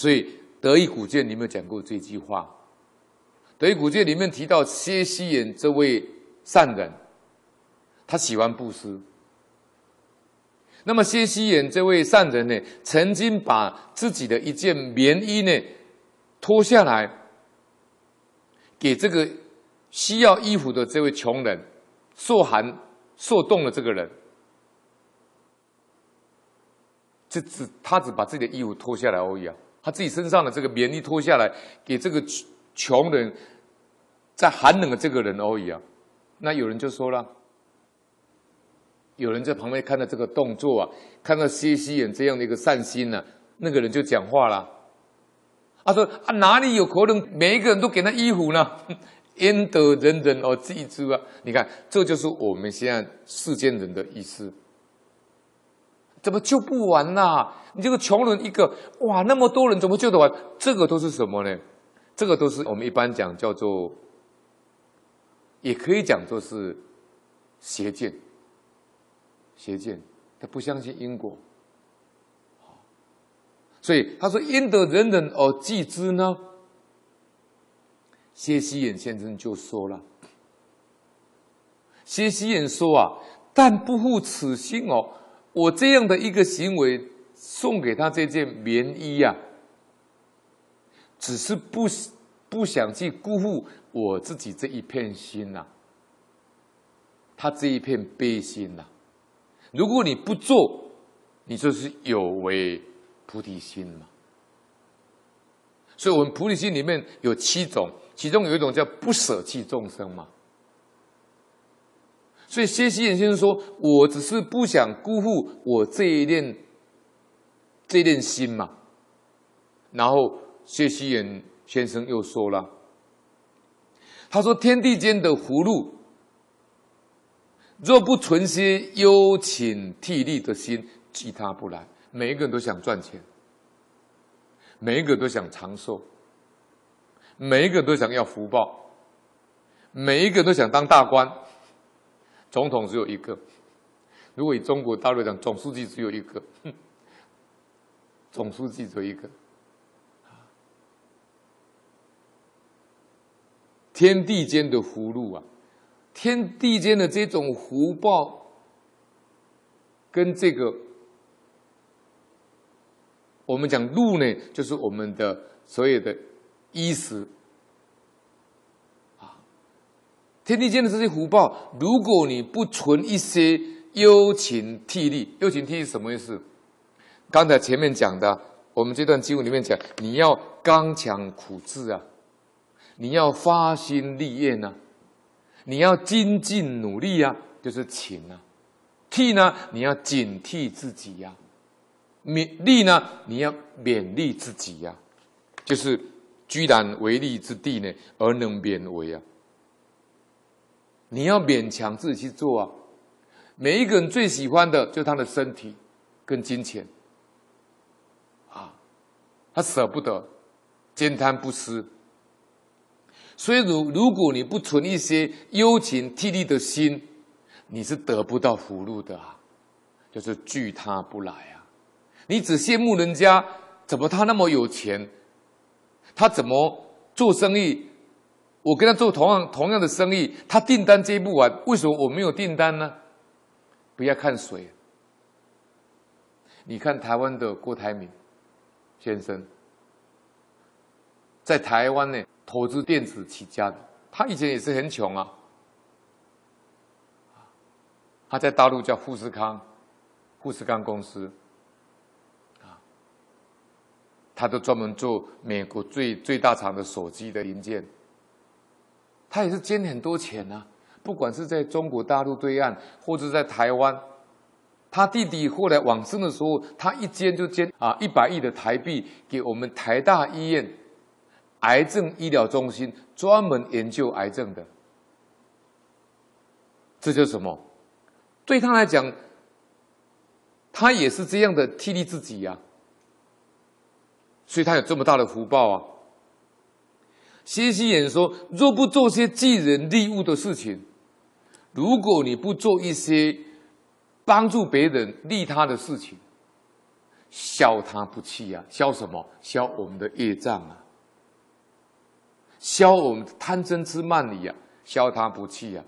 所以《德意古鉴》里面讲过这句话，《德意古鉴》里面提到薛西衍这位善人，他喜欢布施。那么薛西衍这位善人呢，曾经把自己的一件棉衣呢脱下来，给这个需要衣服的这位穷人，受寒受冻的这个人。这只他只把自己的衣服脱下来而已啊，他自己身上的这个棉衣脱下来，给这个穷人，在寒冷的这个人而已啊。那有人就说了。有人在旁边看到这个动作啊，看到薛西眼这样的一个善心呢、啊，那个人就讲话了。他说：“啊，哪里有可能每一个人都给他衣服呢？焉得人人而济之啊？你看，这就是我们现在世间人的意思。怎么救不完呐、你这个穷人一个，哇，那么多人怎么救得完？这个都是什么呢？这个都是我们一般讲叫做，也可以讲作是邪见。”邪见，他不相信因果，所以他说：“因得人人而济之呢？”薛西延先生就说了：“薛西延说啊，但不负此心哦，我这样的一个行为，送给他这件棉衣呀、啊，只是不不想去辜负我自己这一片心呐、啊，他这一片悲心呐、啊。”如果你不做，你就是有违菩提心嘛。所以，我们菩提心里面有七种，其中有一种叫不舍弃众生嘛。所以，薛西延先生说：“我只是不想辜负我这一念这一念心嘛。”然后，薛西延先生又说了：“他说，天地间的福禄。”若不存些忧勤替利的心，其他不来。每一个人都想赚钱，每一个都想长寿，每一个都想要福报，每一个都想当大官。总统只有一个，如果以中国大陆讲，总书记只有一个，总书记只有一个。天地间的福禄啊！天地间的这种福报，跟这个我们讲禄呢，就是我们的所有的衣食啊。天地间的这些福报，如果你不存一些忧勤替利，忧勤替是什么意思？刚才前面讲的，我们这段经文里面讲，你要刚强苦志啊，你要发心立业呢。你要精进努力、啊，就是勤啊；替呢，你要警惕自己呀、啊；勉励呢，你要勉励自己呀、啊。就是居然为利之地呢，而能勉为啊。你要勉强自己去做啊。每一个人最喜欢的就是他的身体跟金钱啊，他舍不得，慳贪不施。所以，如如果你不存一些忧勤替利的心，你是得不到福禄的啊，就是惧他不来啊。你只羡慕人家，怎么他那么有钱？他怎么做生意？我跟他做同样同样的生意，他订单接不完，为什么我没有订单呢？不要看谁，你看台湾的郭台铭先生，在台湾呢。投资电子起家的，他以前也是很穷啊。他在大陆叫富士康，富士康公司，啊，他都专门做美国最最大厂的手机的零件。他也是捐很多钱啊，不管是在中国大陆对岸，或者在台湾。他弟弟后来往生的时候，他一捐就捐啊一百亿的台币给我们台大医院。癌症医疗中心专门研究癌症的，这叫什么？对他来讲，他也是这样的替利自己呀、啊，所以他有这么大的福报啊。薛西眼说：“若不做些济人利物的事情，如果你不做一些帮助别人利他的事情，消他不弃啊！消什么？消我们的业障啊！消我们贪嗔痴慢疑啊！消他不弃啊！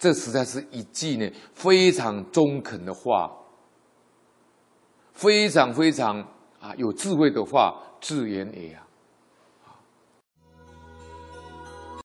这实在是一句呢非常中肯的话，非常非常啊有智慧的话，自言也啊！